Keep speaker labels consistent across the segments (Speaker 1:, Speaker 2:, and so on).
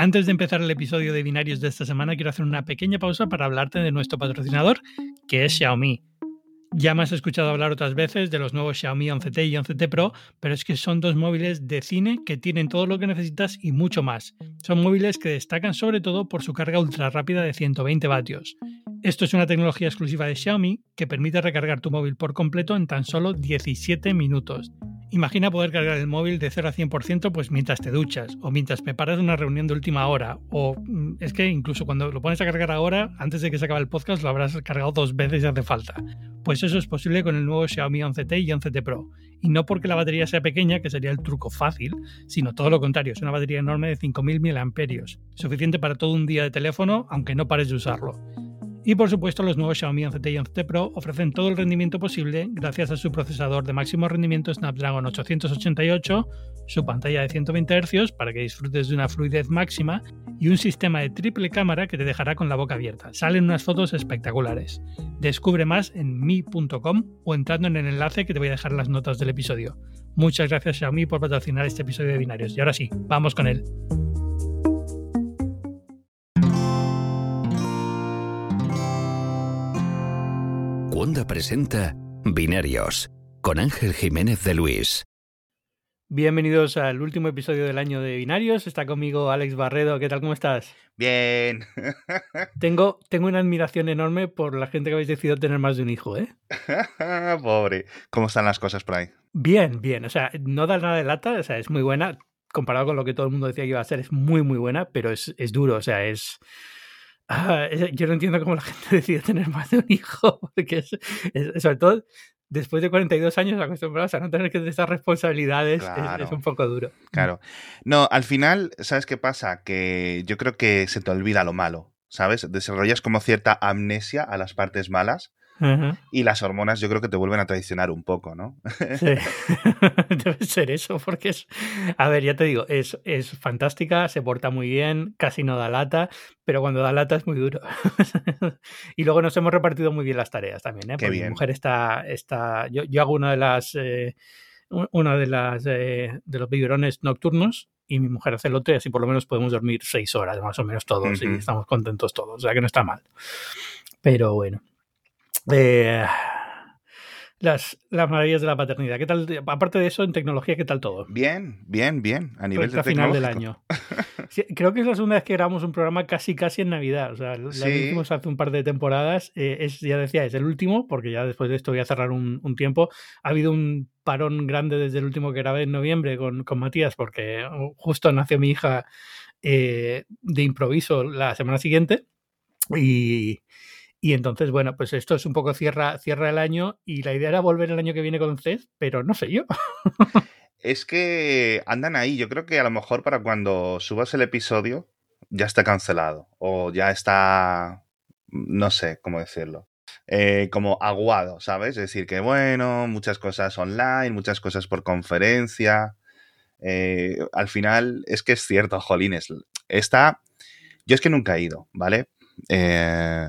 Speaker 1: Antes de empezar el episodio de binarios de esta semana, quiero hacer una pequeña pausa para hablarte de nuestro patrocinador, que es Xiaomi. Ya me has escuchado hablar otras veces de los nuevos Xiaomi 11T y 11T Pro, pero es que son dos móviles de cine que tienen todo lo que necesitas y mucho más. Son móviles que destacan sobre todo por su carga ultra rápida de 120 vatios. Esto es una tecnología exclusiva de Xiaomi que permite recargar tu móvil por completo en tan solo 17 minutos. Imagina poder cargar el móvil de 0 a 100% pues mientras te duchas o mientras preparas una reunión de última hora o mm, es que incluso cuando lo pones a cargar ahora, antes de que se acabe el podcast lo habrás cargado dos veces si hace falta. Pues eso es posible con el nuevo Xiaomi 11T y 11T Pro. Y no porque la batería sea pequeña, que sería el truco fácil, sino todo lo contrario, es una batería enorme de 5000 mAh, suficiente para todo un día de teléfono aunque no pares de usarlo. Y por supuesto, los nuevos Xiaomi 11T y 11T Pro ofrecen todo el rendimiento posible gracias a su procesador de máximo rendimiento Snapdragon 888, su pantalla de 120 Hz para que disfrutes de una fluidez máxima y un sistema de triple cámara que te dejará con la boca abierta. Salen unas fotos espectaculares. Descubre más en mi.com o entrando en el enlace que te voy a dejar en las notas del episodio. Muchas gracias Xiaomi por patrocinar este episodio de Binarios. Y ahora sí, vamos con él.
Speaker 2: Wanda presenta Binarios con Ángel Jiménez de Luis.
Speaker 1: Bienvenidos al último episodio del año de Binarios. Está conmigo Alex Barredo. ¿Qué tal? ¿Cómo estás?
Speaker 3: Bien.
Speaker 1: tengo, tengo una admiración enorme por la gente que habéis decidido tener más de un hijo, ¿eh?
Speaker 3: Pobre. ¿Cómo están las cosas por ahí?
Speaker 1: Bien, bien. O sea, no da nada de lata. O sea, es muy buena. Comparado con lo que todo el mundo decía que iba a ser, es muy, muy buena, pero es, es duro. O sea, es Ah, yo no entiendo cómo la gente decide tener más de un hijo, porque es, sobre todo después de 42 años acostumbrados a no tener que esas responsabilidades, es, un poco duro.
Speaker 3: Claro. No, al final, ¿sabes qué pasa? Que yo creo que se te olvida lo malo, ¿sabes? Desarrollas como cierta amnesia a las partes malas y las hormonas yo creo que te vuelven a traicionar un poco, ¿no?
Speaker 1: Sí, debe ser eso, porque es, a ver, ya te digo, es, es fantástica, se porta muy bien, casi no da lata, pero cuando da lata es muy duro. y luego nos hemos repartido muy bien las tareas también, ¿eh? Porque mi mujer está, está yo, yo hago una de las... Eh, una de las eh, de los biberones nocturnos y mi mujer hace el otro y así por lo menos podemos dormir seis horas más o menos todos y estamos contentos todos, o sea que no está mal. Pero bueno, eh, las, las maravillas de la paternidad. ¿Qué tal? Aparte de eso, en tecnología, ¿qué tal todo?
Speaker 3: Bien, bien, bien. A nivel de
Speaker 1: final del año. creo que es la segunda vez que grabamos un programa casi casi en Navidad. O sea, lo hicimos hace un par de temporadas. Eh, es, ya decía, es el último, porque ya después de esto voy a cerrar un, tiempo. Ha habido un parón grande desde el último que grabé en noviembre con, con Matías, porque justo nació mi hija eh, de improviso la semana siguiente. Y, y entonces, bueno, pues esto es un poco cierra, cierra el año y la idea era volver el año que viene con CES, pero no sé yo.
Speaker 3: es que andan ahí. Yo creo que a lo mejor para cuando subas el episodio ya está cancelado o ya está, no sé cómo decirlo. Eh, como aguado, ¿sabes? Es decir, que bueno, muchas cosas online, muchas cosas por conferencia. Eh, al final, es que es cierto, Jolines. Está. Yo es que nunca he ido, ¿vale? Eh,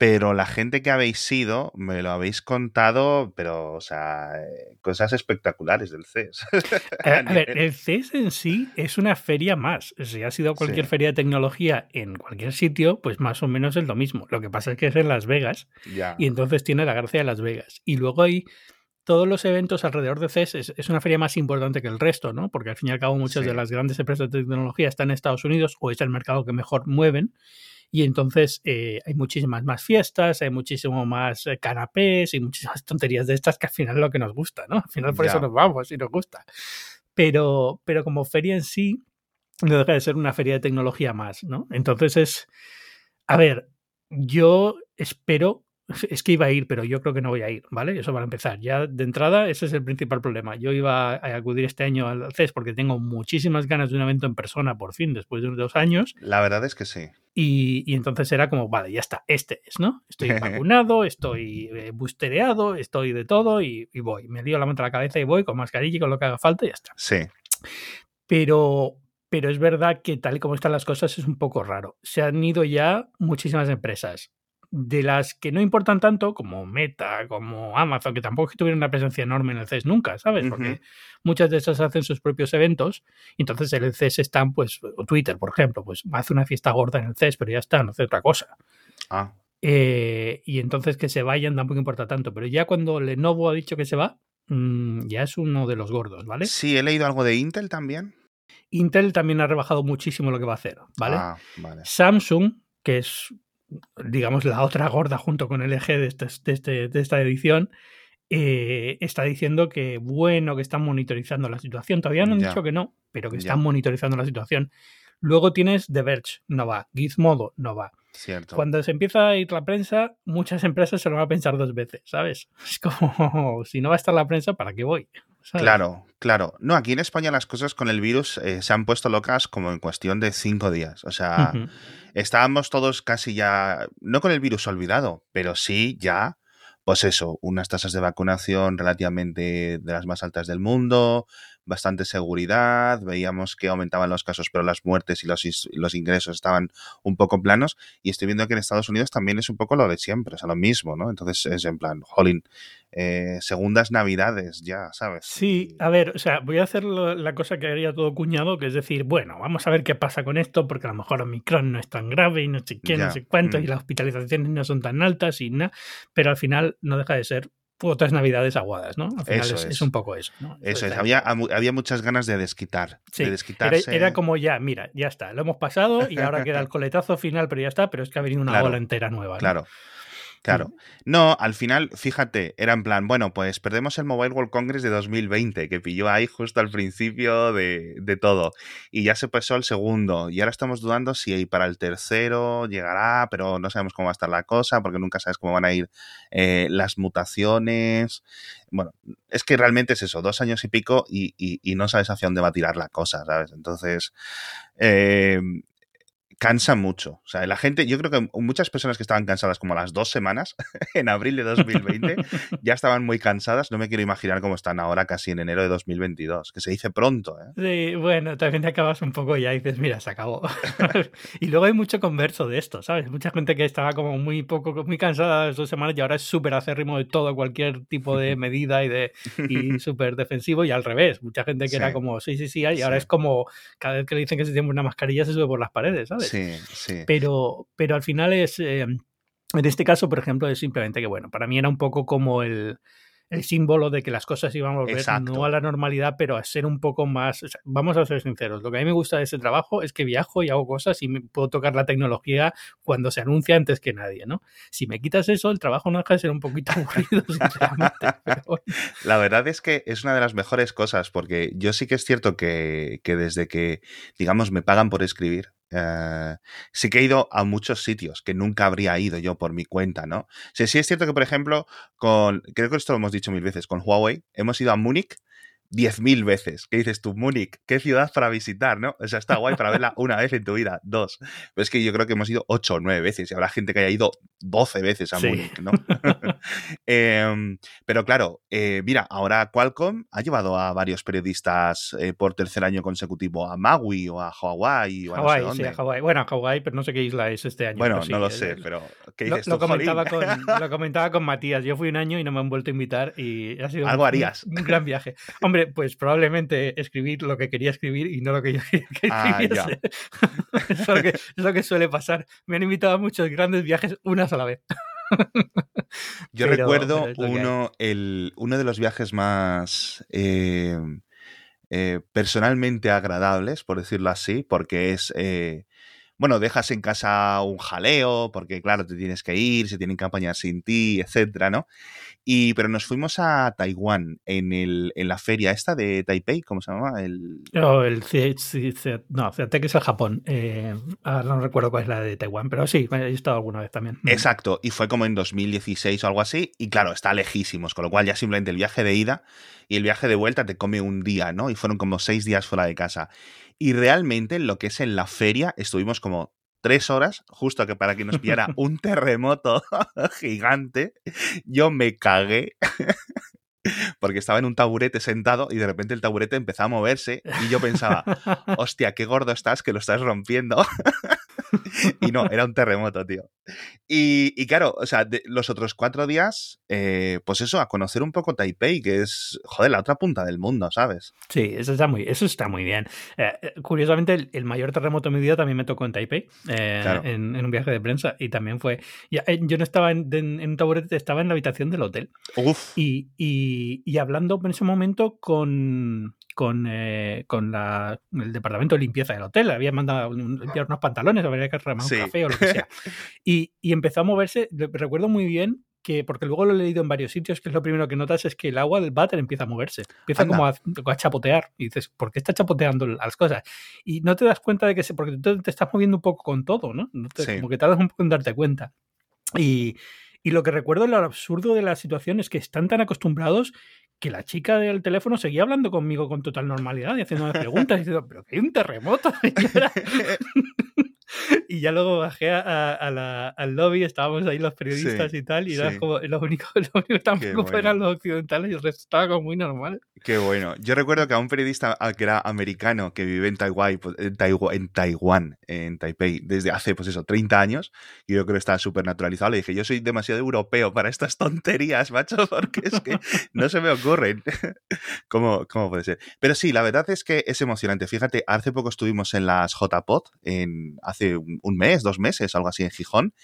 Speaker 3: pero la gente que habéis sido me lo habéis contado, pero, o sea, eh, cosas espectaculares del CES.
Speaker 1: Eh, a, ver, el CES en sí es una feria más. Si ha sido cualquier feria de tecnología en cualquier sitio, pues más o menos es lo mismo. Lo que pasa es que es en Las Vegas y entonces tiene la gracia de Las Vegas. Y luego hay todos los eventos alrededor de CES es, una feria más importante que el resto, ¿no? Porque al fin y al cabo muchas de las grandes empresas de tecnología están en Estados Unidos o es el mercado que mejor mueven y entonces eh, hay muchísimas más fiestas, hay muchísimo más eh, canapés y muchísimas tonterías de estas que al final es lo que nos gusta, ¿no? Al final por eso nos vamos y nos gusta. Pero, pero como feria en sí, no deja de ser una feria de tecnología más, ¿no? Entonces es, a ver, yo espero es que iba a ir, pero yo creo que no voy a ir, ¿vale? Eso para empezar. Ya de entrada, ese es el principal problema. Yo iba a acudir este año al CES porque tengo muchísimas ganas de un evento en persona, por fin, después de dos años.
Speaker 3: La verdad es que sí.
Speaker 1: Y, entonces era como, vale, ya está, este es, ¿no? Estoy vacunado, estoy eh, bustereado, estoy de todo y, voy. Me dio la manta a la cabeza y voy con mascarilla y con lo que haga falta y ya está.
Speaker 3: Sí.
Speaker 1: Pero, pero es verdad que tal y como están las cosas es un poco raro. Se han ido ya muchísimas empresas de las que no importan tanto, como Meta, como Amazon, que tampoco es que tuvieran una presencia enorme en el CES nunca, ¿sabes? Porque muchas de esas hacen sus propios eventos, y entonces en el CES están, pues, o Twitter, por ejemplo, pues hace una fiesta gorda en el CES, pero ya está, no hace otra cosa.
Speaker 3: Ah,
Speaker 1: Eh, y entonces que se vayan tampoco importa tanto, pero ya cuando Lenovo ha dicho que se va, mm, ya es uno de los gordos, ¿vale?
Speaker 3: sí, he leído algo de Intel también.
Speaker 1: Intel también ha rebajado muchísimo lo que va a hacer, ¿vale?
Speaker 3: Ah, vale.
Speaker 1: Samsung, que es, digamos, la otra gorda junto con LG de, este- de este- de esta edición, eh, está diciendo que bueno, que están monitorizando la situación. Todavía no han
Speaker 3: Ya.
Speaker 1: dicho que no, pero que
Speaker 3: Ya.
Speaker 1: están monitorizando la situación. Luego tienes The Verge, no va. Gizmodo, no va.
Speaker 3: Cierto.
Speaker 1: Cuando se empieza a ir la prensa, muchas empresas se lo van a pensar dos veces, ¿sabes? Es como, si no va a estar la prensa, ¿para qué voy? ¿Sabes?
Speaker 3: Claro, claro. No, aquí en España las cosas con el virus eh, se han puesto locas como en cuestión de cinco días. O sea, estábamos todos casi ya, no con el virus olvidado, pero sí ya, pues eso, unas tasas de vacunación relativamente de las más altas del mundo, bastante seguridad, veíamos que aumentaban los casos, pero las muertes y los, los ingresos estaban un poco planos, y estoy viendo que en Estados Unidos también es un poco lo de siempre, o sea, lo mismo, ¿no? Entonces es en plan, jolín, eh, segundas navidades ya, ¿sabes?
Speaker 1: Sí, a ver, o sea, voy a hacer la cosa que haría todo cuñado, que es decir, bueno, vamos a ver qué pasa con esto, porque a lo mejor Omicron no es tan grave y no sé qué,
Speaker 3: Ya,
Speaker 1: no sé cuánto,
Speaker 3: mm.
Speaker 1: y las hospitalizaciones no son tan altas y nada, pero al final no deja de ser otras navidades aguadas, ¿no? Al final
Speaker 3: Eso
Speaker 1: es,
Speaker 3: es.
Speaker 1: es un poco eso, ¿no?
Speaker 3: Eso es, había, había muchas ganas de desquitar,
Speaker 1: Sí,
Speaker 3: de desquitarse.
Speaker 1: era como ya, mira, ya está, lo hemos pasado y ahora queda el coletazo final, pero ya está, pero es que ha venido una
Speaker 3: Claro,
Speaker 1: ola entera nueva. ¿no?
Speaker 3: Claro. Claro. No, al final, fíjate, era en plan, bueno, pues perdemos el Mobile World Congress de 2020, que pilló ahí justo al principio de, de todo. Y ya se pasó al segundo. Y ahora estamos dudando si para el tercero llegará, pero no sabemos cómo va a estar la cosa, porque nunca sabes cómo van a ir eh, las mutaciones. Bueno, es que realmente es eso, dos años y pico y, y- y no sabes hacia dónde va a tirar la cosa, ¿sabes? Entonces, eh, cansa mucho. O sea, la gente, yo creo que muchas personas que estaban cansadas como a las dos semanas, en abril de 2020, ya estaban muy cansadas. No me quiero imaginar cómo están ahora casi en enero de 2022, que se dice pronto, ¿eh?
Speaker 1: Sí, bueno, también te acabas un poco y ya dices, mira, se acabó. y luego hay mucho converso de esto, ¿sabes? Mucha gente que estaba como muy poco, muy cansada las dos semanas y ahora es súper acérrimo de todo, cualquier tipo de medida y de y súper defensivo y al revés. Mucha gente que era como, sí, sí, sí, y ahora
Speaker 3: Sí.
Speaker 1: es como, cada vez que le dicen que se tiene una mascarilla se sube por las paredes, ¿sabes?
Speaker 3: Sí, sí.
Speaker 1: Pero, pero al final es, eh, en este caso, por ejemplo, es simplemente que, bueno, para mí era un poco como el, el símbolo de que las cosas iban a volver
Speaker 3: Exacto.
Speaker 1: no a la normalidad, pero a ser un poco más, o sea, vamos a ser sinceros, lo que a mí me gusta de ese trabajo es que viajo y hago cosas y me puedo tocar la tecnología cuando se anuncia antes que nadie, ¿no? Si me quitas eso, el trabajo no deja de ser un poquito aburrido, sinceramente. Pero.
Speaker 3: La verdad es que es una de las mejores cosas, porque yo sí que es cierto que, que desde que, digamos, me pagan por escribir, eh, sí que he ido a muchos sitios que nunca habría ido yo por mi cuenta, ¿no? Sí, sí es cierto que, por ejemplo, con, creo que esto lo hemos dicho mil veces, con Huawei, hemos ido a Múnich 10.000 veces. ¿Qué dices tú, Múnich? ¿Qué ciudad para visitar, no? O sea, está guay para verla una vez en tu vida, dos. Pero es que yo creo que hemos ido 8 o 9 veces y habrá gente que haya ido 12 veces a
Speaker 1: Sí.
Speaker 3: Múnich, ¿no? Em, pero claro, eh, mira, ahora Qualcomm ha llevado a varios periodistas eh, por tercer año consecutivo a Maui o a Hawái o a no sé
Speaker 1: sí, a Hawái. Bueno, a Hawái, pero no sé qué isla es este año.
Speaker 3: Bueno,
Speaker 1: sí,
Speaker 3: no lo sé, pero ¿qué
Speaker 1: Lo,
Speaker 3: dices
Speaker 1: lo
Speaker 3: tú,
Speaker 1: comentaba con, lo comentaba con Matías. Yo fui un año y no me han vuelto a invitar y ha sido
Speaker 3: Algo
Speaker 1: un,
Speaker 3: harías.
Speaker 1: un gran viaje. Hombre, pues probablemente escribir lo que quería escribir y no lo que yo quería que
Speaker 3: Ah,
Speaker 1: escribiese. es, lo que, es lo que suele pasar. Me han invitado a muchos grandes viajes una sola vez.
Speaker 3: Yo
Speaker 1: Pero-
Speaker 3: recuerdo
Speaker 1: pero
Speaker 3: uno, el, uno de los viajes más eh, eh, personalmente agradables, por decirlo así, porque es, eh, bueno, dejas en casa un jaleo, porque claro, te tienes que ir, se tienen que apañar sin ti, etcétera, ¿no? Y, pero nos fuimos a Taiwán en, el, en la feria esta de Taipei, ¿cómo se llama? El,
Speaker 1: No, el C- C- C- no, CEATEC es el Japón. Eh, ahora no recuerdo cuál es la de Taiwán, pero sí, he estado alguna vez también.
Speaker 3: Exacto, y fue como en 2016 o algo así, y claro, está lejísimos, con lo cual ya simplemente el viaje de ida y el viaje de vuelta te come un día, ¿no? Y fueron como seis días fuera de casa. Y realmente en lo que es en la feria estuvimos como tres horas, justo que para que nos pillara un terremoto gigante, yo me cagué. Porque estaba en un taburete sentado y de repente el taburete empezaba a moverse y yo pensaba, hostia, qué gordo estás que lo estás rompiendo. y no, era un terremoto, tío. Y, y claro, o sea, de los otros cuatro días, eh, pues eso, a conocer un poco Taipei, que es, joder, la otra punta del mundo, ¿sabes?
Speaker 1: Sí, eso está muy, eso está muy bien. Eh, eh, curiosamente, el, mayor terremoto de mi vida también me tocó en Taipei, en, en, un viaje de prensa, y también fue, ya, yo no estaba en, en, un taburete, estaba en la habitación del hotel.
Speaker 3: Uf.
Speaker 1: Y, y, y hablando en ese momento con, con, eh, con la, el departamento de limpieza del hotel. Había mandado limpiar unos pantalones, habría que remar un café o lo que sea. Y, y, empezó a moverse. Recuerdo muy bien que, porque luego lo he leído en varios sitios, que es lo primero que notas es que el agua del váter empieza a moverse. Empieza como a, a, chapotear. Y dices, ¿por qué está chapoteando las cosas? Y no te das cuenta de que se, porque tú te estás moviendo un poco con todo, ¿no? Como que tardas un poco en darte cuenta. Y, y lo que recuerdo, lo absurdo de la situación es que están tan acostumbrados que la chica del teléfono seguía hablando conmigo con total normalidad y haciéndome preguntas diciendo, pero que hay un terremoto. y ya luego bajé a, la, al lobby, estábamos ahí los periodistas y tal, y era como lo único, lo único que estaban eran los occidentales y el resto estaba como muy normal.
Speaker 3: Qué bueno. Yo recuerdo que a un periodista que era americano que vive en Taiwán, pues, en Taiwán, en, Taiwán, en Taipei, desde hace, pues eso, 30 años, y yo creo que estaba súper naturalizado, le dije, yo soy demasiado europeo para estas tonterías, macho, porque es que no se me ocurren. ¿Cómo, ¿Cómo puede ser? Pero sí, la verdad es que es emocionante. Fíjate, hace poco estuvimos en las JPOT, en, hace un, mes, dos meses, algo así en Gijón.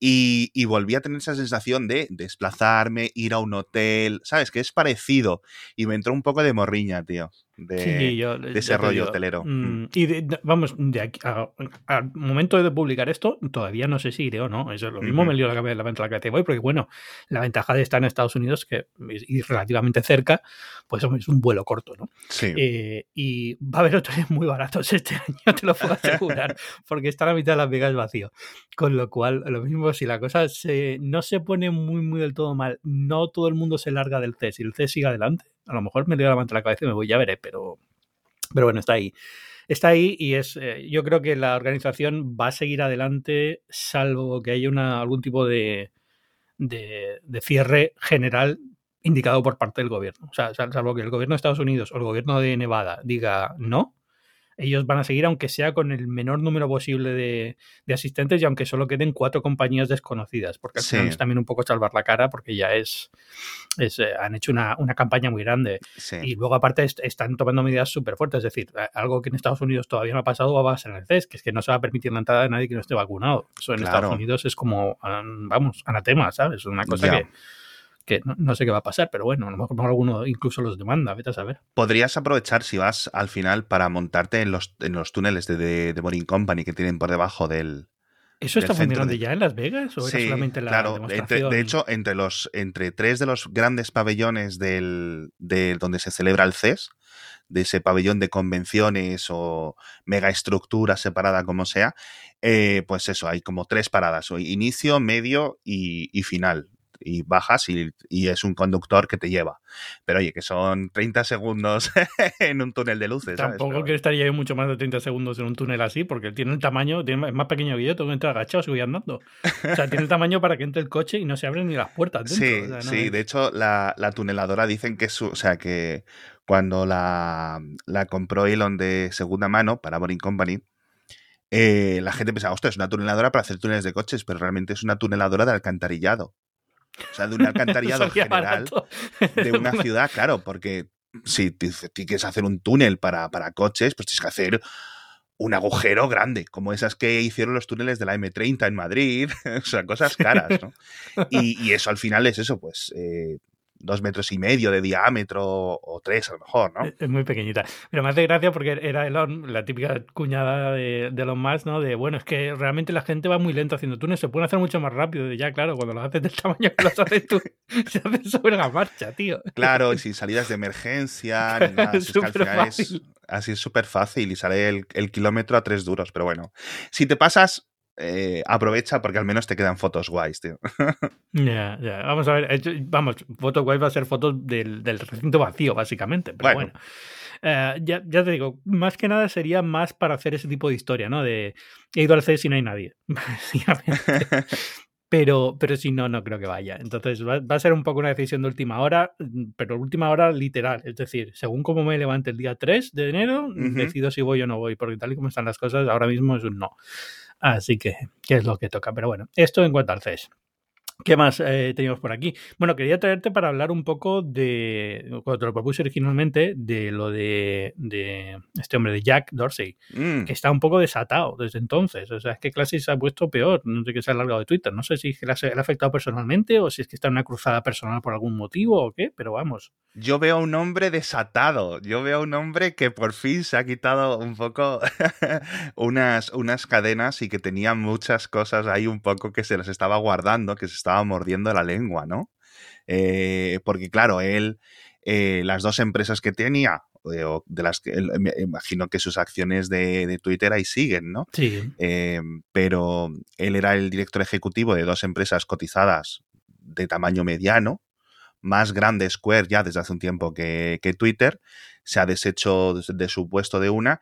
Speaker 3: Y, y, volví a tener esa sensación de desplazarme, ir a un hotel, ¿sabes? Que es parecido. Y me entró un poco de morriña, tío de, ese rollo hotelero.
Speaker 1: Mm, y vamos, de aquí, al momento de publicar esto, todavía no sé si iré o no. Eso es lo mismo me lío la cabeza la, la cabeza voy, porque bueno, la ventaja de estar en Estados Unidos, que es relativamente cerca, pues es un vuelo corto, ¿no?
Speaker 3: Sí.
Speaker 1: Eh, y va a haber hoteles muy baratos este año, te lo puedo asegurar, porque está la mitad de Las Vegas vacío. Con lo cual, lo mismo, si la cosa se, no se pone muy, muy del todo mal, no todo el mundo se larga del CES y el CES sigue adelante, a lo mejor me dio la manta la cabeza y me voy, ya veré, pero, pero bueno, está ahí. Está ahí y es, eh, yo creo que la organización va a seguir adelante salvo que haya una, algún tipo de, de, de cierre general indicado por parte del gobierno. O sea, salvo que el gobierno de Estados Unidos o el gobierno de Nevada diga no, ellos van a seguir aunque sea con el menor número posible de, asistentes y aunque solo queden cuatro compañías desconocidas, porque al final es también un poco salvar la cara porque ya es, es eh, han hecho una, campaña muy grande. Y luego aparte están tomando medidas súper fuertes, es decir, algo que en Estados Unidos todavía no ha pasado va a pasar en el CES, que es que no se va a permitir la entrada de nadie que no esté vacunado. Eso en Estados Unidos es como, vamos, anatema, ¿sabes? Una cosa que que no, sé qué va a pasar, pero bueno, a lo mejor alguno incluso los demanda, vete a saber.
Speaker 3: Podrías aprovechar si vas al final para montarte en los, en los túneles de, de, de Boring Company que tienen por debajo del,
Speaker 1: ¿Eso está funcionando ya en Las Vegas o era solamente la
Speaker 3: claro, de hecho, entre los entre tres de los grandes pabellones del, de donde se celebra el CES, de ese pabellón de convenciones o mega estructura separada como sea, eh, pues eso, hay como tres paradas, inicio, medio y, y final y bajas y, es un conductor que te lleva. Pero oye, que son 30 segundos en un túnel de luces.
Speaker 1: Tampoco que estaría yo mucho más de 30 segundos en un túnel así, porque tiene el tamaño, es más pequeño que yo, tengo que entrar agachado si voy andando. O sea, tiene el tamaño para que entre el coche y no se abren ni las puertas.
Speaker 3: Dentro. Sí, sí, de hecho la, tuneladora dicen que es, o sea, que cuando la, la compró Elon de segunda mano para Boring Company, eh, la gente pensaba, ostras, es una tuneladora para hacer túneles de coches, pero realmente es una tuneladora de alcantarillado. O sea, de un alcantarillado general de una ciudad, claro, porque si tienes que hacer un túnel para, para coches, pues tienes que hacer un agujero grande, como esas que hicieron los túneles de la M30 en Madrid, o sea, cosas caras, ¿no? Y, y eso al final es eso, pues eh, dos metros y medio de diámetro o tres a lo mejor, ¿no?
Speaker 1: Es muy pequeñita. Pero me hace gracia porque era Elon, la típica cuñada de, de Elon Musk, ¿no? De, bueno, es que realmente la gente va muy lento haciendo túneles, se pueden hacer mucho más rápido. ya, claro, cuando los haces del tamaño que los haces tú, se hacen sobre la marcha, tío.
Speaker 3: Claro, y sin salidas de emergencia, ni nada. Es así es súper fácil y sale el, el kilómetro a tres duros, pero bueno. Si te pasas, eh, aprovecha porque al menos te quedan fotos guays, tío.
Speaker 1: Ya, ya. Vamos a ver. Vamos, fotos guays va a ser fotos del, recinto vacío, básicamente. Pero bueno. Eh, ya, ya, te digo, más que nada sería más para hacer ese tipo de historia, ¿no? De he ido al CES y no hay nadie. pero, pero si no, no creo que vaya. Entonces va, a ser un poco una decisión de última hora, pero última hora literal. Es decir, según cómo me levante el día 3 de enero, decido si voy o no voy, porque tal y como están las cosas, ahora mismo es un no. Así que, ¿qué es lo que toca? Pero bueno, esto en cuanto al CES. ¿Qué más eh, teníamos por aquí? Bueno, quería traerte para hablar un poco de, cuando te lo propuse originalmente, de lo de, de este hombre, de Jack Dorsey,
Speaker 3: Mm.
Speaker 1: que está un poco desatado desde entonces. O sea, es que Classic se ha puesto peor, no sé qué se ha alargado de Twitter. No sé si es que le ha, le ha afectado personalmente o si es que está en una cruzada personal por algún motivo o qué, pero vamos.
Speaker 3: Yo veo a un hombre desatado. Yo veo a un hombre que por fin se ha quitado un poco unas, unas cadenas y que tenía muchas cosas ahí un poco que se las estaba guardando, que se estaba mordiendo la lengua, ¿no? Eh, porque claro, él, eh, las dos empresas que tenía, eh, o de las que me imagino que sus acciones de, de Twitter ahí siguen, ¿no?
Speaker 1: Sí,
Speaker 3: Eh, pero él era el director ejecutivo de dos empresas cotizadas de tamaño mediano, más grande Square ya desde hace un tiempo que, que Twitter, se ha deshecho de, de su puesto de una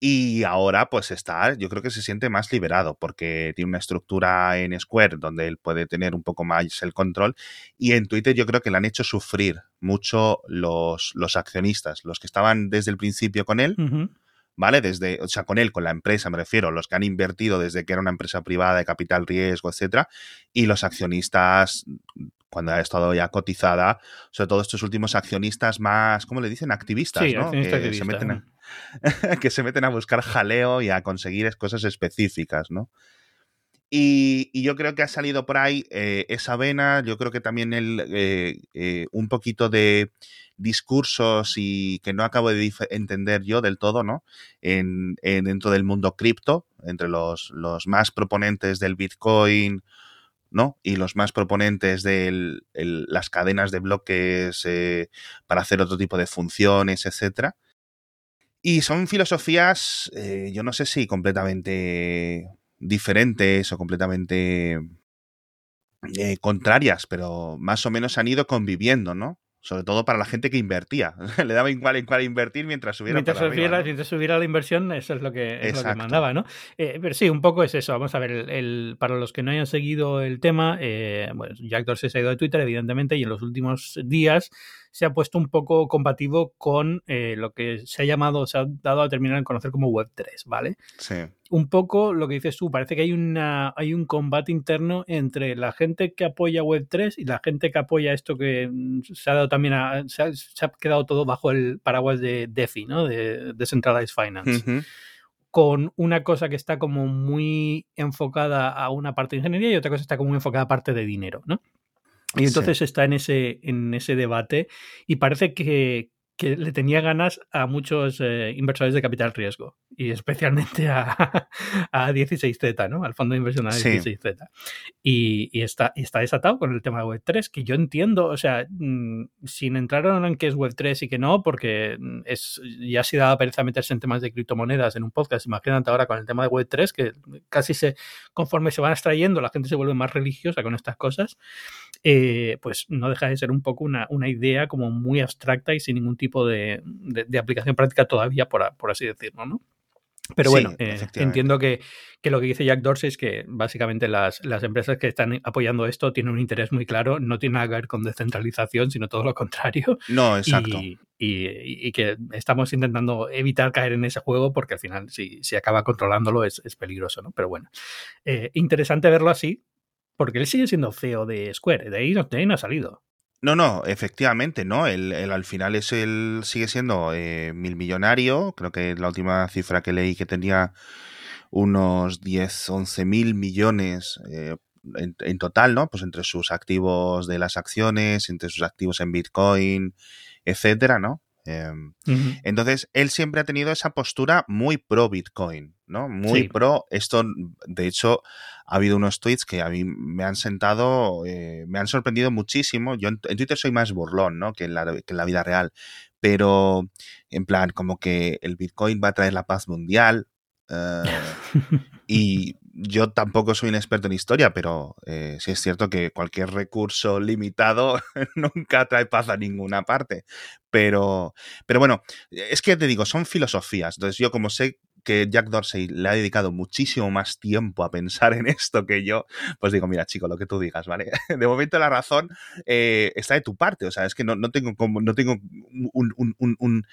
Speaker 3: y ahora pues está, yo creo que se siente más liberado porque tiene una estructura en Square donde él puede tener un poco más el control y en Twitter yo creo que le han hecho sufrir mucho los, los accionistas, los que estaban desde el principio con él, ¿vale? Desde, o sea, con él, con la empresa, me refiero, los que han invertido desde que era una empresa privada de capital riesgo, etcétera, y los accionistas, cuando ha estado ya cotizada, sobre todo estos últimos accionistas más, ¿cómo le dicen? Activistas,
Speaker 1: sí,
Speaker 3: ¿no?
Speaker 1: accionista,
Speaker 3: que,
Speaker 1: activista.
Speaker 3: Se meten a, que se meten a buscar jaleo y a conseguir cosas específicas, ¿no? Y, y yo creo que ha salido por ahí eh, esa vena, yo creo que también el, eh, eh, un poquito de discursos y que no acabo de entender yo del todo, ¿no? En, en- dentro del mundo cripto, entre los, los más proponentes del Bitcoin, ¿no? Y los más proponentes de las cadenas de bloques eh, para hacer otro tipo de funciones, etcétera. Y son filosofías, eh, yo no sé si completamente diferentes o completamente eh, contrarias, pero más o menos han ido conviviendo, ¿no? Sobre todo para la gente que invertía. Le daba igual en cuál invertir mientras subiera
Speaker 1: Mientras,
Speaker 3: para arriba,
Speaker 1: subiera,
Speaker 3: ¿no?
Speaker 1: mientras subiera la inversión, eso es lo que, es lo que mandaba, ¿no? Eh, pero sí, un poco es eso. Vamos a ver, el, el- para los que no hayan seguido el tema, eh, bueno, Jack Dorsey se ha ido de Twitter, evidentemente, y en los últimos días se ha puesto un poco compatible con eh, lo que se ha llamado, se ha dado a terminar en conocer como Web3, ¿vale?
Speaker 3: Sí.
Speaker 1: un poco lo que dices tú, parece que hay, una, hay un combate interno entre la gente que apoya Web3 y la gente que apoya esto que mm, se ha dado también a, se, ha, se ha quedado todo bajo el paraguas de DeFi, ¿no? De Decentralized Finance. Con una cosa que está como muy enfocada a una parte de ingeniería y otra cosa está como muy enfocada a parte de dinero, ¿no? Y entonces está en ese, en ese debate y parece que, que le tenía ganas a muchos eh, inversores de capital riesgo y especialmente a, a 16Z, ¿no? Al fondo de inversión a
Speaker 3: Sí.
Speaker 1: 16Z. Y, y está, y está desatado con el tema de Web3, que yo entiendo, o sea, mm, sin entrar en qué es Web3 y qué no, porque mm, es, ya si daba pereza meterse en temas de criptomonedas en un podcast, imagínate ahora con el tema de Web3, que casi se, conforme se van extrayendo, la gente se vuelve más religiosa con estas cosas, eh, pues no deja de ser un poco una, una idea como muy abstracta y sin ningún tipo de, de- de aplicación práctica todavía, por, por así decirlo, ¿no? Pero
Speaker 3: Sí,
Speaker 1: bueno, eh, entiendo que, que lo que dice Jack Dorsey es que básicamente las, las empresas que están apoyando esto tienen un interés muy claro, no tiene nada que ver con descentralización, sino todo lo contrario.
Speaker 3: No, exacto.
Speaker 1: Y, y- y que estamos intentando evitar caer en ese juego porque al final si, si acaba controlándolo es, es peligroso, ¿no? Pero bueno, eh, interesante verlo así porque él sigue siendo CEO de Square, de ahí no, de ahí no ha salido.
Speaker 3: No, no, efectivamente, ¿no? Él, él al final es el, sigue siendo eh, mil millonario. Creo que la última cifra que leí que tenía unos 10, 11 mil millones eh, en, en total, ¿no? Pues entre sus activos de las acciones, entre sus activos en Bitcoin, etcétera, ¿no? Em, entonces, él siempre ha tenido esa postura muy pro Bitcoin, ¿no? Muy
Speaker 1: Sí.
Speaker 3: pro. Esto, de hecho, ha habido unos tweets que a mí me han sentado, eh, me han sorprendido muchísimo. Yo en, en Twitter soy más burlón, ¿no? Que en, la, que en la vida real. Pero, en plan, como que el Bitcoin va a traer la paz mundial. eh, y yo tampoco soy un experto en historia, pero eh, sí es cierto que cualquier recurso limitado nunca trae paz a ninguna parte. Pero, pero bueno, es que te digo, son filosofías. Entonces yo como sé que Jack Dorsey le ha dedicado muchísimo más tiempo a pensar en esto que yo, pues digo, mira, chico, lo que tú digas, ¿vale? De momento la razón eh, está de tu parte. O sea, es que no, no tengo como, no tengo un, un- un- un-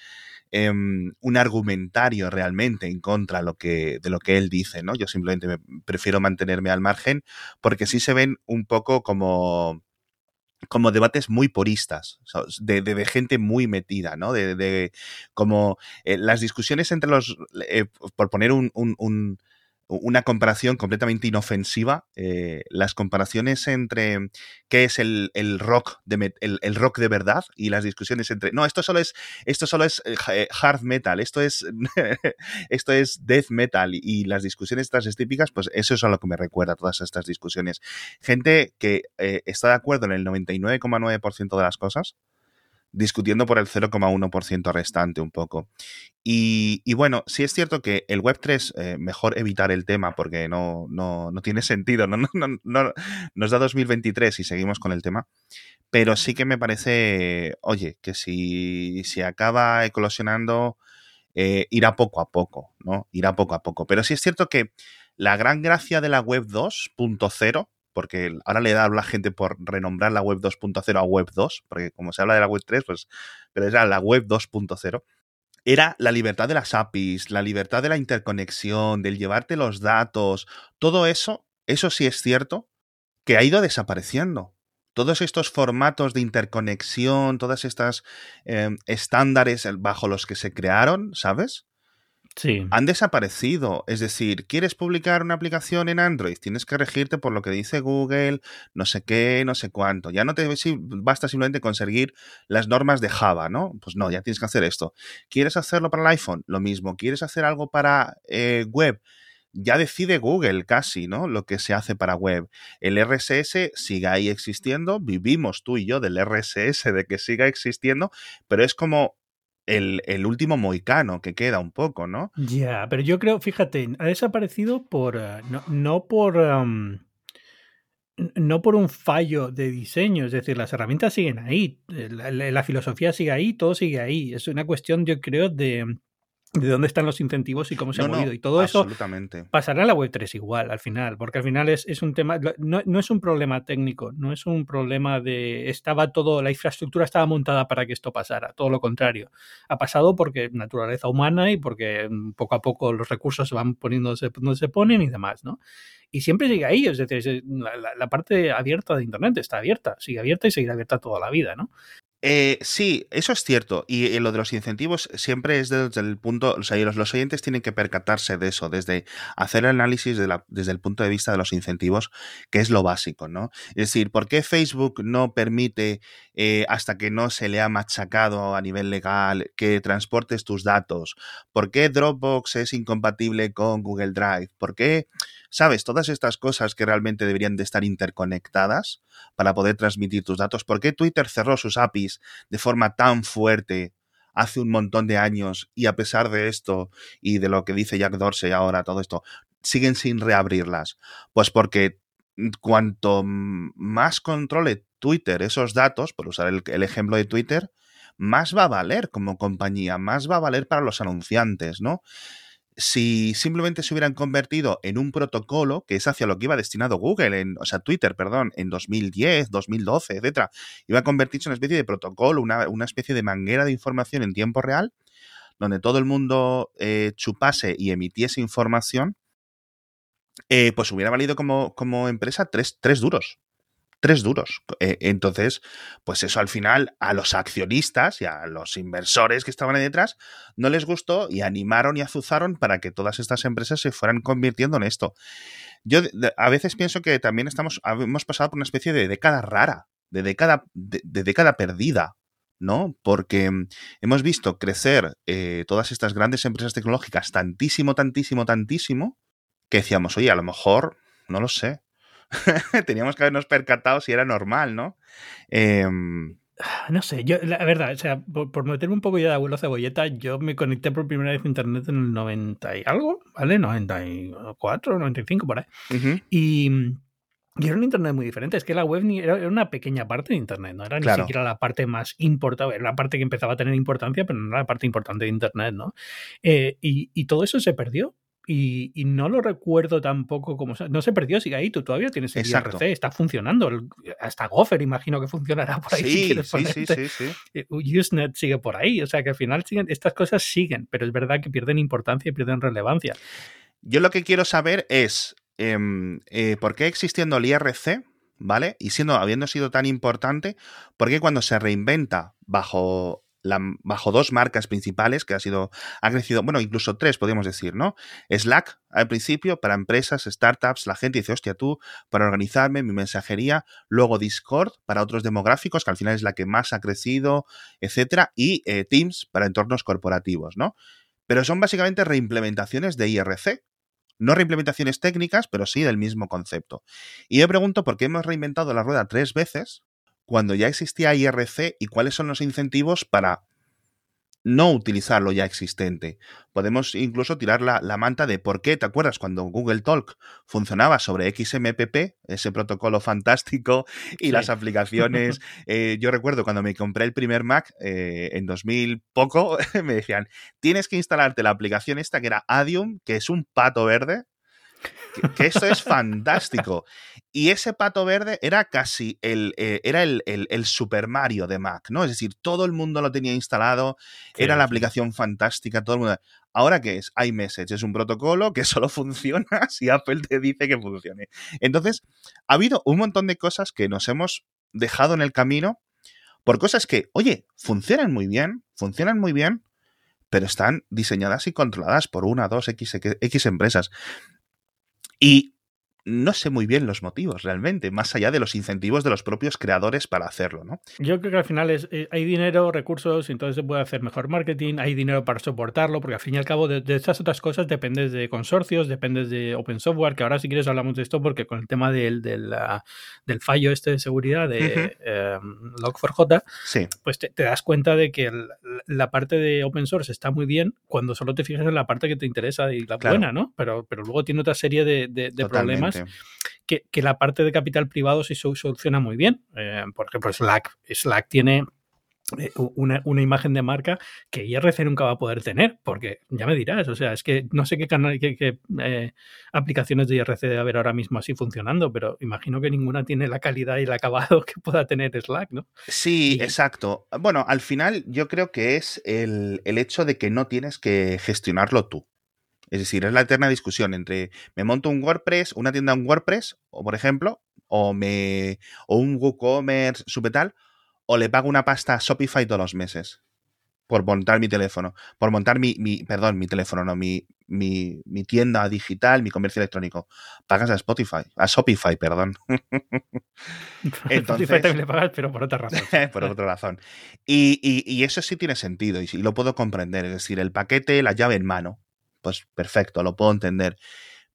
Speaker 3: em, un argumentario realmente en contra lo, que, de lo que él dice, ¿no? Yo simplemente prefiero mantenerme al margen porque sí se ven un poco como como debates muy puristas, de, gente muy metida, ¿no? De, de como eh, las discusiones entre los, eh, por poner un, un, una comparación completamente inofensiva. Eh, las comparaciones entre qué es el, rock de el, rock de verdad y las discusiones entre no, esto solo es esto solo es eh, eh, hard metal, esto es esto es death metal y las discusiones estas típicas, pues eso es a lo que me recuerda todas estas discusiones. Gente que está de acuerdo en el 99,9% de las cosas discutiendo por el 0,1% restante un poco. Y, bueno, sí es cierto que el Web3, eh, mejor evitar el tema porque no, no, no tiene sentido, no, no, no, nos da 2023 y seguimos con el tema, pero sí que me parece, oye, que si, si acaba eclosionando, eh, irá poco a poco, ¿no? Irá poco a poco. Pero sí es cierto que la gran gracia de la Web 2.0 porque ahora le da a la gente por renombrar la web 2.0 a web 2, porque como se habla de la web 3, pues, pero era la web 2.0, era la libertad de las APIs, la libertad de la interconexión, del llevarte los datos, todo eso, eso sí es cierto, que ha ido desapareciendo. Todos estos formatos de interconexión, todas estas em, estándares bajo los que se crearon, ¿sabes? Han desaparecido. Es decir, ¿quieres publicar una aplicación en Android? Tienes que regirte por lo que dice Google, no sé qué, no sé cuánto. Ya no te basta simplemente conseguir las normas de Java, ¿no? Pues no, ya tienes que hacer esto. ¿Quieres hacerlo para el iPhone? Lo mismo. ¿Quieres hacer algo para eh, web? ya decide Google casi, ¿no? Lo que se hace para web. El RSS sigue ahí existiendo, vivimos tú y yo del RSS de que siga existiendo, pero es como el, último moicano que queda un poco, ¿no?
Speaker 1: Ya, pero yo creo, fíjate, ha desaparecido por. Eh, no, por. no por un fallo de diseño, es decir, las herramientas siguen ahí, la, filosofía sigue ahí, todo sigue ahí. Es una cuestión, yo creo, de, de dónde están los incentivos y cómo se ha movido. y todo eso pasará a la web 3 igual, al final, porque al final es, es un tema, no, no, es un problema técnico, no es un problema de estaba todo, la infraestructura estaba montada para que esto pasara, todo lo contrario. Ha pasado porque naturaleza humana y porque mm, poco a poco los recursos se van poniéndose donde se ponen y demás, ¿no? Y siempre sigue ahí, es decir, la, la parte abierta de Internet está abierta, sigue abierta y seguirá abierta toda la vida, ¿no?
Speaker 3: Eh, sí, eso es cierto. Y eh, lo de los incentivos siempre es desde el punto, o sea, los, los oyentes tienen que percatarse de eso, desde hacer el análisis desde el punto de vista de los incentivos, que es lo básico, ¿no? Es decir, ¿por qué Facebook no permite, eh, hasta que no se le ha machacado a nivel legal, que transportes tus datos? ¿Por qué Dropbox es incompatible con Google Drive? ¿Por qué, sabes, todas estas cosas que realmente deberían de estar interconectadas para poder transmitir tus datos? ¿Por qué Twitter cerró sus APIs? de forma tan fuerte hace un montón de años y a pesar de esto y de lo que dice Jack Dorsey ahora, todo esto, siguen sin reabrirlas? Pues porque cuanto más controle Twitter esos datos, por usar el, el ejemplo de Twitter, más va a valer como compañía, más va a valer para los anunciantes, ¿no? Si simplemente se hubieran convertido en un protocolo, que es hacia lo que iba destinado Google, en, o sea, Twitter, perdón, en 2010, 2012, etcétera, iba a convertirse en una especie de protocolo, una, especie de manguera de información en tiempo real, donde todo el mundo eh, chupase y emitiese información, eh, pues hubiera valido como, como empresa tres, tres duros tres duros. Eh, entonces, pues eso al final a los accionistas y a los inversores que estaban ahí detrás no les gustó y animaron y azuzaron para que todas estas empresas se fueran convirtiendo en esto. Yo a veces pienso que también estamos, hemos pasado por una especie de década rara, de década, de, década perdida. ¿no? Porque mm, hemos visto crecer eh, todas estas grandes empresas tecnológicas tantísimo, tantísimo, tantísimo, que decíamos, oye, a lo mejor, no lo sé, Teníamos que habernos percatado si era normal, ¿no? Em,
Speaker 1: no sé, yo, la verdad, o sea, por, meterme un poco ya de abuelo cebolleta, yo me conecté por primera vez a internet en el 90 y algo, ¿vale? 94, 95, por ahí. Y. Y era un Internet muy diferente. Es que la web ni, era, una pequeña parte de Internet, no era ni siquiera la parte más importante, era la parte que empezaba a tener importancia, pero no era la parte importante de Internet, ¿no? Eh, y, y, todo eso se perdió y, no lo recuerdo tampoco como... No se perdió, sigue ahí, tú todavía tienes el IRC, está funcionando. hasta Gopher imagino que funcionará por ahí.
Speaker 3: Sí, sí, sí, sí,
Speaker 1: eh, Usenet sigue por ahí, o sea que al final siguen, estas cosas siguen, pero es verdad que pierden importancia y pierden relevancia.
Speaker 3: Yo lo que quiero saber es em, eh, por qué existiendo el IRC, ¿vale? Y siendo, habiendo sido tan importante, ¿por qué cuando se reinventa bajo bajo dos marcas principales que ha sido, ha crecido, bueno, incluso tres podríamos decir, ¿no? Slack al principio para empresas, startups, la gente dice, hostia, tú, para organizarme, mi mensajería, luego Discord para otros demográficos, que al final es la que más ha crecido, etcétera, y eh, Teams para entornos corporativos, ¿no? Pero son básicamente reimplementaciones de IRC, no reimplementaciones técnicas, pero sí del mismo concepto. Y yo pregunto por qué hemos reinventado la rueda tres veces cuando ya existía IRC y cuáles son los incentivos para no utilizar lo ya existente. Podemos incluso tirar la, manta de por qué, ¿te acuerdas cuando Google Talk funcionaba sobre XMPP, ese protocolo fantástico y las aplicaciones? Eh, yo recuerdo cuando me compré el primer Mac eh, en 2000 poco, me decían, tienes que instalarte la aplicación esta que era Adium, que es un pato verde, que, esto es fantástico. Y ese pato verde era casi el, eh, era el, Super Mario de Mac, ¿no? Es decir, todo el mundo lo tenía instalado, era la aplicación fantástica, todo el mundo. Ahora qué es iMessage, es un protocolo que solo funciona si Apple te dice que funcione. Entonces, ha habido un montón de cosas que nos hemos dejado en el camino por cosas que, oye, funcionan muy bien, funcionan muy bien, pero están diseñadas y controladas por una, dos, X, X empresas. Y no sé muy bien los motivos realmente, más allá de los incentivos de los propios creadores para hacerlo, ¿no?
Speaker 1: Yo creo que al final es, eh, hay dinero, recursos, entonces se puede hacer mejor marketing, hay dinero para soportarlo, porque al fin y al cabo de, estas otras cosas dependes de consorcios, dependes de open software, que ahora si quieres hablamos de esto porque con el tema del, del, del fallo este de seguridad de em, Log4j,
Speaker 3: sí.
Speaker 1: pues te, das cuenta de que la parte de open source está muy bien cuando solo te fijas en la parte que te interesa y la buena, ¿no? Pero, pero luego tiene otra serie de, de problemas que, la parte de capital privado sí soluciona muy bien. Eh, por ejemplo, Slack. Slack tiene eh, una, imagen de marca que IRC nunca va a poder tener, porque ya me dirás, o sea, es que no sé qué canal, qué, eh, aplicaciones de IRC debe haber ahora mismo así funcionando, pero imagino que ninguna tiene la calidad y el acabado que pueda tener Slack, ¿no?
Speaker 3: Sí, exacto. Bueno, al final yo creo que es el, el hecho de que no tienes que gestionarlo tú. Es decir, es la eterna discusión entre me monto un WordPress, una tienda en WordPress, o por ejemplo, o me o un WooCommerce tal, o le pago una pasta a Shopify todos los meses por montar mi teléfono, por montar mi, mi perdón, mi teléfono, no, mi, mi, mi, tienda digital, mi comercio electrónico. Pagas a Spotify, a Shopify, perdón.
Speaker 1: Entonces, Spotify también le pagas, pero por otra razón.
Speaker 3: por otra razón. Y, y, y, eso sí tiene sentido y, y lo puedo comprender. Es decir, el paquete, la llave en mano pues perfecto, lo puedo entender.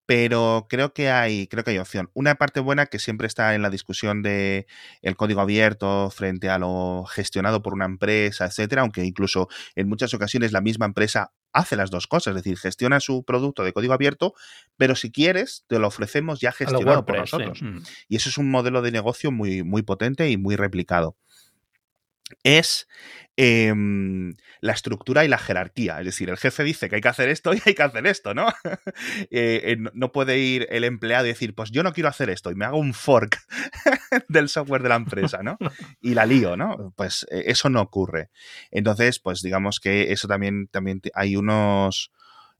Speaker 3: Pero creo que hay, creo que hay opción. Una parte buena que siempre está en la discusión de el código abierto frente a lo gestionado por una empresa, etcétera, aunque incluso en muchas ocasiones la misma empresa hace las dos cosas, es decir, gestiona su producto de código abierto, pero si quieres, te lo ofrecemos ya gestionado por nosotros. Mm. Y eso es un modelo de negocio muy, muy potente y muy replicado es em, la estructura y la jerarquía. Es decir, el jefe dice que hay que hacer esto y hay que hacer esto, ¿no? Eh, no puede ir el empleado y decir, pues yo no quiero hacer esto y me hago un fork del software de la empresa, ¿no? Y la lío, ¿no? Pues eh, eso no ocurre. Entonces, pues digamos que eso también, también hay unos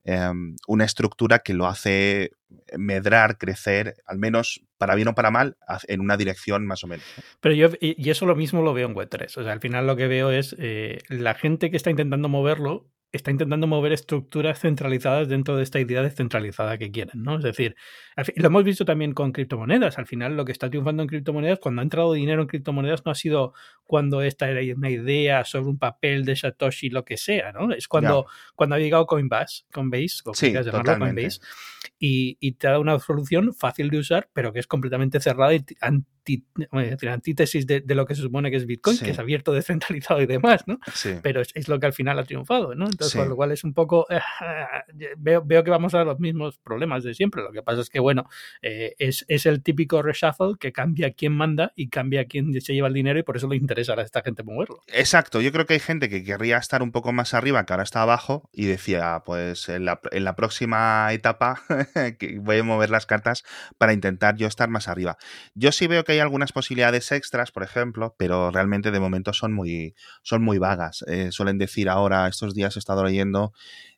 Speaker 3: Em, una estructura que lo hace medrar, crecer, al menos para bien o para mal, en una dirección más o menos.
Speaker 1: Pero yo, y eso lo mismo lo veo en Web3. O sea, al final lo que veo es eh, la gente que está intentando moverlo está intentando mover estructuras centralizadas dentro de esta idea descentralizada que quieren, ¿no? Es decir, lo hemos visto también con criptomonedas. Al final, lo que está triunfando en criptomonedas, cuando ha entrado dinero en criptomonedas, no ha sido cuando esta era una idea sobre un papel de Satoshi, lo que sea, ¿no? Es cuando, cuando ha llegado Coinbase, Coinbase, o
Speaker 3: sí, Coinbase,
Speaker 1: y, y, te da una solución fácil de usar, pero que es completamente cerrada y antítesis de, lo que se supone que es Bitcoin, que es abierto, descentralizado y demás, ¿no? Pero es, lo que al final ha triunfado, ¿no? Entonces, con lo cual es un poco, veo, veo, que vamos a los mismos problemas de siempre. Lo que pasa es que, bueno, es, es, el típico reshuffle que cambia quién manda y cambia quién se lleva el dinero y por eso le interesa a esta gente moverlo.
Speaker 3: Exacto, yo creo que hay gente que querría estar un poco más arriba, que ahora está abajo, y decía, pues en la, en la próxima etapa que voy a mover las cartas para intentar yo estar más arriba. Yo sí veo que hay algunas posibilidades extras, por ejemplo, pero realmente de momento son muy, son muy vagas. Eh, suelen decir ahora, estos días he estado leyendo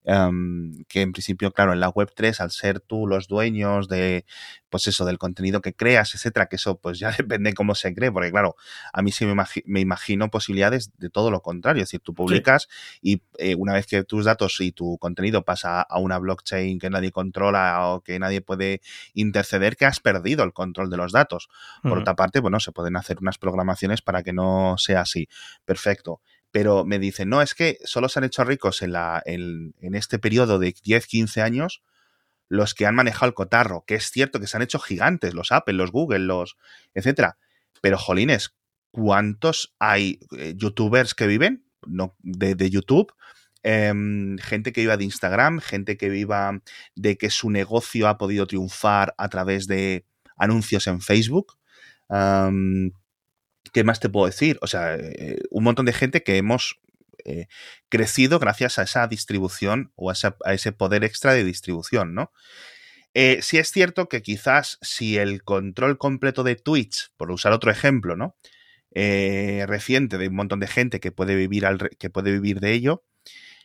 Speaker 3: Em, que en principio, claro, en la web 3, al ser tú los dueños de, pues eso, del contenido que creas, etcétera, que eso pues ya depende cómo se cree, porque claro, a mí sí me, imagino posibilidades de todo lo contrario, es decir, tú publicas y eh, una vez que tus datos y tu contenido pasa a una blockchain que nadie controla o que nadie puede interceder, que has perdido el control de los datos. Por otra parte, bueno, se pueden hacer unas programaciones para que no sea así. Perfecto pero me dicen, no, es que solo se han hecho ricos en, la, en, este periodo de 10, 15 años los que han manejado el cotarro, que es cierto que se han hecho gigantes, los Apple, los Google, los etcétera. Pero, jolines, ¿cuántos hay eh, youtubers que viven no, de, YouTube? Em, gente que viva de Instagram, gente que viva de que su negocio ha podido triunfar a través de anuncios en Facebook. ¿Qué más te puedo decir? O sea, eh, un montón de gente que hemos eh, crecido gracias a esa distribución o a, ese poder extra de distribución, ¿no? Eh, sí es cierto que quizás si el control completo de Twitch, por usar otro ejemplo, ¿no? reciente de un montón de gente que puede vivir que puede vivir de ello,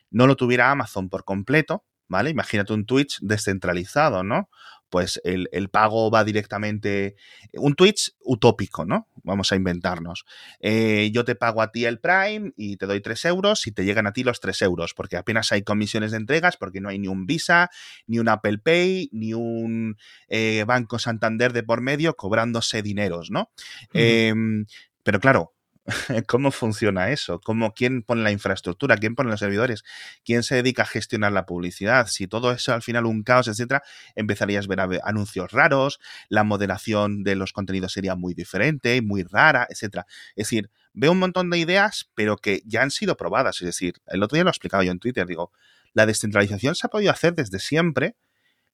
Speaker 3: no lo tuviera Amazon por completo, ¿vale? Imagínate un Twitch descentralizado, ¿no? Pues el, pago va directamente, un Twitch utópico, ¿no? Vamos a inventarnos. Eh, yo te pago a ti el Prime y te doy 3 euros y te llegan a ti los 3 euros, porque apenas hay comisiones de entregas, porque no hay ni un Visa, ni un Apple Pay, ni un eh, Banco Santander de por medio cobrándose dineros, ¿no? Em, pero claro, ¿Cómo funciona eso? ¿Cómo, ¿Quién pone la infraestructura? ¿Quién pone los servidores? ¿Quién se dedica a gestionar la publicidad? Si todo eso al final un caos, etcétera, empezarías a ver anuncios raros, la moderación de los contenidos sería muy diferente, muy rara, etcétera. Es decir, veo un montón de ideas, pero que ya han sido probadas. Es decir, el otro día lo he explicado yo en Twitter, digo, la descentralización se ha podido hacer desde siempre,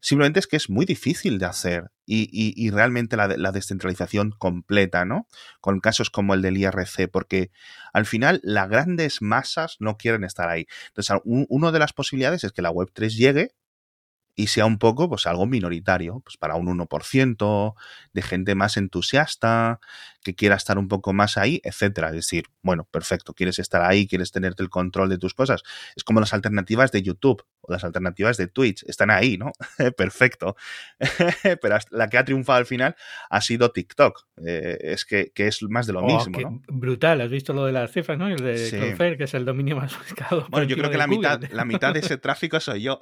Speaker 3: Simplemente es que es muy difícil de hacer y, realmente la, descentralización completa, ¿no? Con casos como el del IRC, porque al final las grandes masas no quieren estar ahí. Entonces, una de las posibilidades es que la Web3 llegue y sea un poco, pues algo minoritario, pues para un 1% de gente más entusiasta, que quiera estar un poco más ahí, etcétera. Es decir, bueno, perfecto, quieres estar ahí, quieres tenerte el control de tus cosas. Es como las alternativas de YouTube o las alternativas de Twitch, están ahí, ¿no? perfecto. Pero la que ha triunfado al final ha sido TikTok. Eh, es que, es más de lo oh, mismo, ¿no?
Speaker 1: Brutal, has visto lo de las cifras, ¿no? el de que es el dominio más buscado.
Speaker 3: Bueno, yo creo que la mitad, la mitad de ese tráfico soy yo.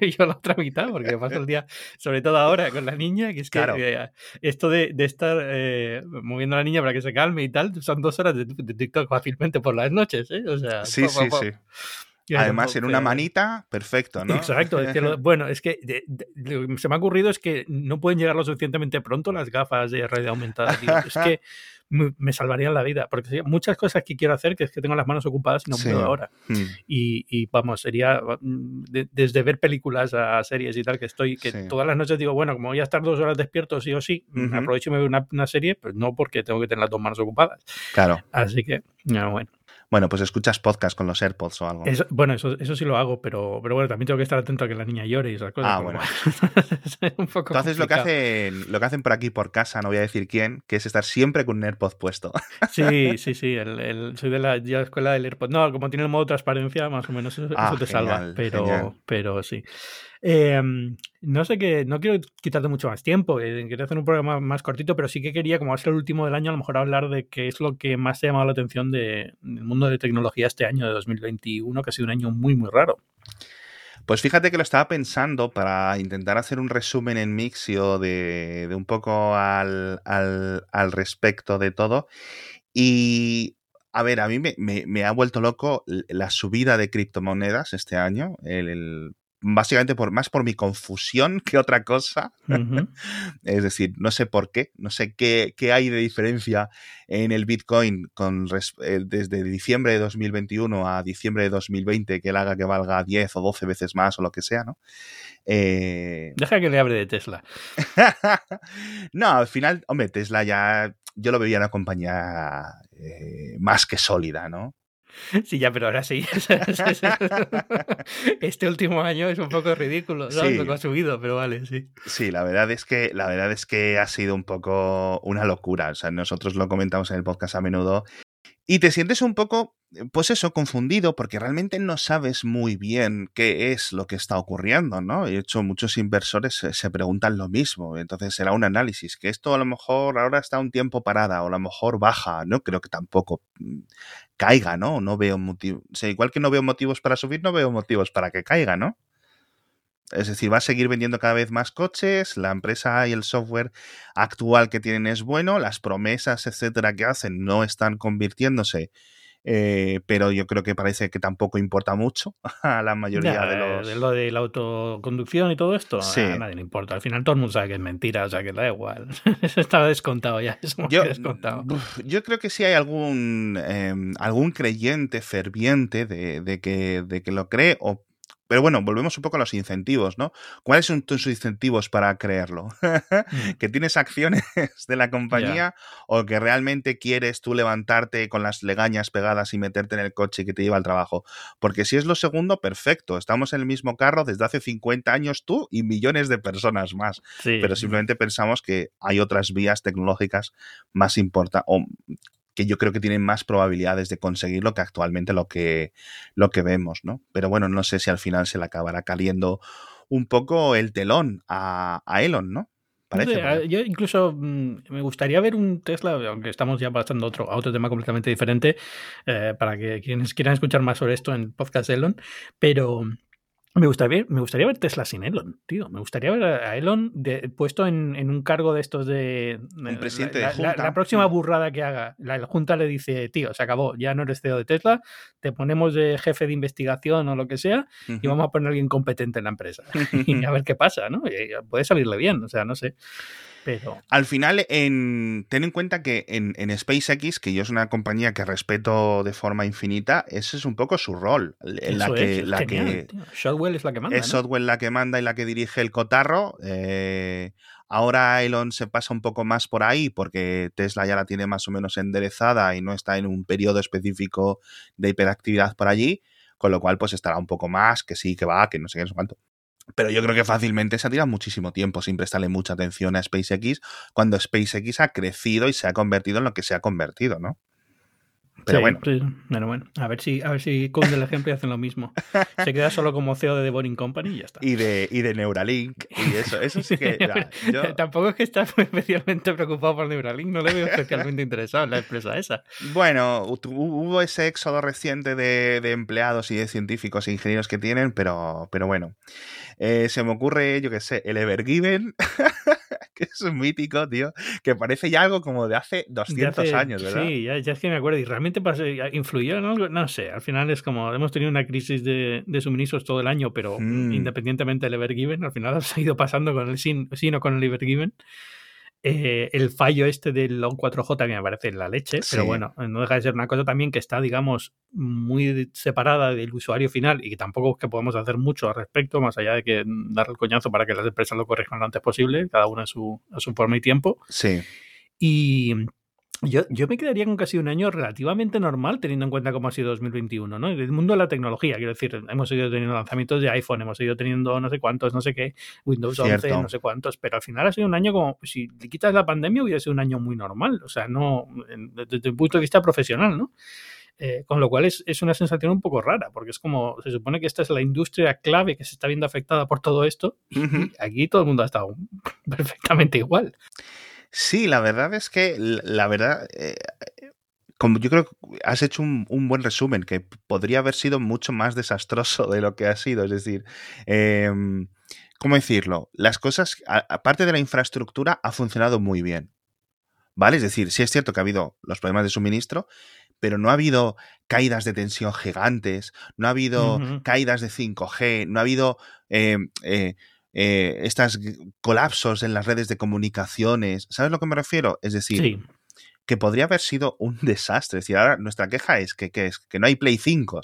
Speaker 1: yo la otra mitad, porque paso el día, sobre todo ahora con la niña, que es que eh, esto de, estar eh, moviendo a la niña para que se calme y tal, son dos horas de, TikTok fácilmente por las noches, ¿eh? O sea,
Speaker 3: sí, sí, sí. Además, en una manita, perfecto, ¿no?
Speaker 1: Exacto. bueno, es que lo que se me ha ocurrido es que no pueden llegar lo suficientemente pronto las gafas de realidad aumentada. Es que me salvarían la vida. Porque muchas cosas que quiero hacer que es que tengo las manos ocupadas y no puedo ahora. Hmm. Y, vamos, sería mm, desde ver películas a series y tal, que estoy, que todas las noches digo, bueno, como voy a estar dos horas despierto sí o sí, aprovecho y me veo una, una, serie, pues no porque tengo que tener las dos manos ocupadas.
Speaker 3: Claro.
Speaker 1: Así que, bueno.
Speaker 3: Bueno, pues escuchas podcast con los AirPods o algo.
Speaker 1: bueno, eso, eso sí lo hago, pero, pero bueno, también tengo que estar atento a que la niña llore y esas cosas. Ah, bueno.
Speaker 3: es un poco Entonces lo que, hacen, lo que hacen por aquí, por casa, no voy a decir quién, que es estar siempre con un AirPod puesto.
Speaker 1: sí, sí, sí. El, soy de la, escuela del AirPod. No, como tiene el modo transparencia, más o menos eso, ah, te salva. Pero, pero sí. Em, no sé qué, no quiero quitarte mucho más tiempo, eh, quería hacer un programa más cortito, pero sí que quería, como va a ser el último del año, a lo mejor hablar de qué es lo que más te ha llamado la atención de, del mundo de tecnología este año de 2021, que ha sido un año muy, muy raro.
Speaker 3: Pues fíjate que lo estaba pensando para intentar hacer un resumen en Mixio de, de un poco al, al, respecto de todo. Y a ver, a mí me, me, ha vuelto loco la subida de criptomonedas este año. el, básicamente por, más por mi confusión que otra cosa. es decir, no sé por qué, no sé qué, qué hay de diferencia en el Bitcoin con, eh, desde diciembre de 2021 a diciembre de 2020 que él haga que valga 10 o 12 veces más o lo que sea, ¿no?
Speaker 1: Eh... Deja que le hable de Tesla.
Speaker 3: no, al final, hombre, Tesla ya yo lo veía una compañía eh, más que sólida, ¿no?
Speaker 1: Sí, ya, pero ahora sí. Este último año es un poco ridículo, ¿no? Lo que ha subido, pero vale, sí.
Speaker 3: Sí, la verdad es que la verdad es que ha sido un poco una locura. O sea, nosotros lo comentamos en el podcast a menudo. Y te sientes un poco, pues eso, confundido, porque realmente no sabes muy bien qué es lo que está ocurriendo, ¿no? De hecho, muchos inversores se, se preguntan lo mismo. Entonces será un análisis, que esto a lo mejor ahora está un tiempo parada, o a lo mejor baja, no creo que tampoco caiga, ¿no? No veo motivos. O igual que no veo motivos para subir, no veo motivos para que caiga, ¿no? Es decir, va a seguir vendiendo cada vez más coches, la empresa y el software actual que tienen es bueno, las promesas, etcétera, que hacen no están convirtiéndose eh, pero yo creo que parece que tampoco importa mucho a la mayoría de los...
Speaker 1: De lo de la autoconducción y todo esto, a nadie le importa. Al final todo el mundo sabe que es mentira, o sea que da igual. Eso estaba descontado ya,
Speaker 3: yo,
Speaker 1: descontado.
Speaker 3: Yo creo que sí hay algún, em, algún creyente ferviente de, de, que, de que lo cree o pero bueno, volvemos un poco a los incentivos, ¿no? ¿Cuáles son tus incentivos para creerlo? Mm. ¿Que tienes acciones de la compañía o que realmente quieres tú levantarte con las legañas pegadas y meterte en el coche que te lleva al trabajo? Porque si es lo segundo, perfecto. Estamos en el mismo carro desde hace 50 años tú y millones de personas más. Pero simplemente pensamos que hay otras vías tecnológicas más importantes que yo creo que tienen más probabilidades de conseguirlo que actualmente lo que, lo que vemos, ¿no? Pero bueno, no sé si al final se le acabará caliendo un poco el telón a, Elon, ¿no?
Speaker 1: Parece, yo incluso mm, me gustaría ver un Tesla, aunque estamos ya pasando a otro, a otro tema completamente diferente, eh, para que quienes quieran escuchar más sobre esto en podcast Elon, pero me gustaría, me gustaría ver Tesla sin Elon, tío. Me gustaría ver a Elon puesto en, un cargo de estos de.
Speaker 3: presidente
Speaker 1: la,
Speaker 3: de Junta.
Speaker 1: La, próxima burrada que haga, la, Junta le dice, tío, se acabó, ya no eres CEO de Tesla, te ponemos de jefe de investigación o lo que sea y vamos a poner a alguien competente en la empresa. y a ver qué pasa, ¿no? puede salirle bien, o sea, no sé.
Speaker 3: Al final, en, ten en cuenta que en, SpaceX, que yo es una compañía que respeto de forma infinita, ese es un poco su rol. La que, la que
Speaker 1: Shotwell es la que manda.
Speaker 3: Es Shotwell la que manda y la que dirige el cotarro. Eh, ahora Elon se pasa un poco más por ahí porque Tesla ya la tiene más o menos enderezada y no está en un periodo específico de hiperactividad por allí, con lo cual pues estará un poco más, que sí, que va, que no sé qué, no sé cuánto. Pero yo creo que fácilmente se ha tirado muchísimo tiempo sin prestarle mucha atención a SpaceX cuando SpaceX ha crecido y se ha convertido en lo que se ha convertido, ¿no?
Speaker 1: Pero bueno. bueno. A ver si, a ver si cunde el ejemplo y hacen lo mismo. Se queda solo como CEO de The Boring Company y ya está.
Speaker 3: Y de, y de Neuralink. Y eso, eso sí que.
Speaker 1: Tampoco es que estás especialmente preocupado por Neuralink, no le veo especialmente interesado en la empresa esa.
Speaker 3: Bueno, hubo ese éxodo reciente de, de empleados y de científicos e ingenieros que tienen, pero, pero bueno. Eh, se me ocurre, yo qué sé, el Evergiven, que es un mítico, tío, que parece ya algo como de hace 200 años, ¿verdad?
Speaker 1: Sí, ya, es que me acuerdo. Y realmente influyó, ¿no? No sé, al final es como, hemos tenido una crisis de, suministros todo el año, pero mm. independientemente del Evergiven, al final ha ido pasando con el SIN, o con el Evergiven. Eh, el fallo este del ON4J que me parece la leche, pero bueno, no deja de ser una cosa también que está, digamos, muy separada del usuario final y que tampoco es que podamos hacer mucho al respecto, más allá de que dar el coñazo para que las empresas lo corrijan lo antes posible, cada una a su, a su forma y tiempo.
Speaker 3: Sí.
Speaker 1: Y, yo, yo, me quedaría con casi un año relativamente normal, teniendo en cuenta cómo ha sido 2021, ¿no? El mundo de la tecnología, quiero decir, hemos seguido teniendo lanzamientos de iPhone, hemos seguido teniendo no sé cuántos, no sé qué, Windows 11, no sé cuántos, pero al final ha sido un año como, si le quitas la pandemia, hubiera sido un año muy normal, o sea, no, desde el punto de vista profesional, ¿no? Eh, con lo cual es, es, una sensación un poco rara, porque es como, se supone que esta es la industria clave que se está viendo afectada por todo esto, y aquí todo el mundo ha estado perfectamente igual.
Speaker 3: Sí, la verdad es que, la verdad, eh, como yo creo que has hecho un, buen resumen, que podría haber sido mucho más desastroso de lo que ha sido. Es decir, em, ¿cómo decirlo? Las cosas, aparte de la infraestructura, ha funcionado muy bien. ¿Vale? Es decir, sí es cierto que ha habido los problemas de suministro, pero no ha habido caídas de tensión gigantes, no ha habido caídas de 5G, no ha habido eh, eh, estos colapsos en las redes de comunicaciones. ¿Sabes a lo que me refiero? Es decir, que podría haber sido un desastre. Es decir, ahora nuestra queja es que, es, que no hay Play 5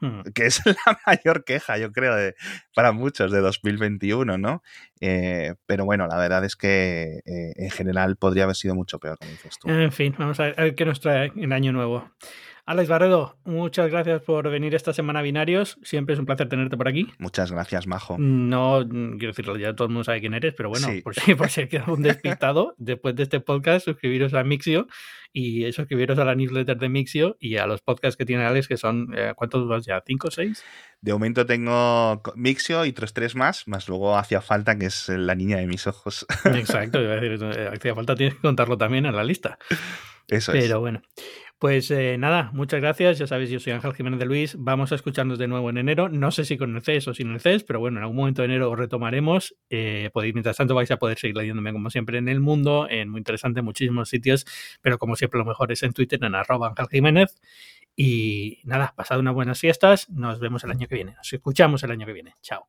Speaker 3: hmm. que es la mayor queja, yo creo, de, para muchos de 2021, ¿no? Eh, pero bueno, la verdad es que eh, en general podría haber sido mucho peor, como dices tú.
Speaker 1: En fin, vamos a ver qué nos trae el año nuevo. Alex Barredo, muchas gracias por venir esta semana a Binarios. Siempre es un placer tenerte por aquí.
Speaker 3: Muchas gracias, Majo.
Speaker 1: No, quiero decirlo, ya todo el mundo sabe quién eres, pero bueno, por, si, por si queda un despistado, después de este podcast, suscribiros a Mixio y suscribiros a la newsletter de Mixio y a los podcasts que tiene Alex, que son, eh, ¿cuántos vas ya? ¿Cinco o seis?
Speaker 3: De momento tengo Mixio y tres, tres más, más luego hacía falta, que es la niña de mis ojos.
Speaker 1: Exacto, eh, hacía falta, tienes que contarlo también en la lista.
Speaker 3: Eso
Speaker 1: es. Pero bueno. Pues eh, nada, muchas gracias. Ya sabéis, yo soy Ángel Jiménez de Luis. Vamos a escucharnos de nuevo en enero. No sé si con el CES o sin el CES, pero bueno, en algún momento de enero retomaremos. Eh, podéis, mientras tanto, vais a poder seguir leyéndome como siempre en el mundo, en muy interesante muchísimos sitios, pero como siempre lo mejor es en Twitter, en arroba Ángel Jiménez. Y nada, pasad unas buenas fiestas. Nos vemos el año que viene. Nos escuchamos el año que viene. Chao.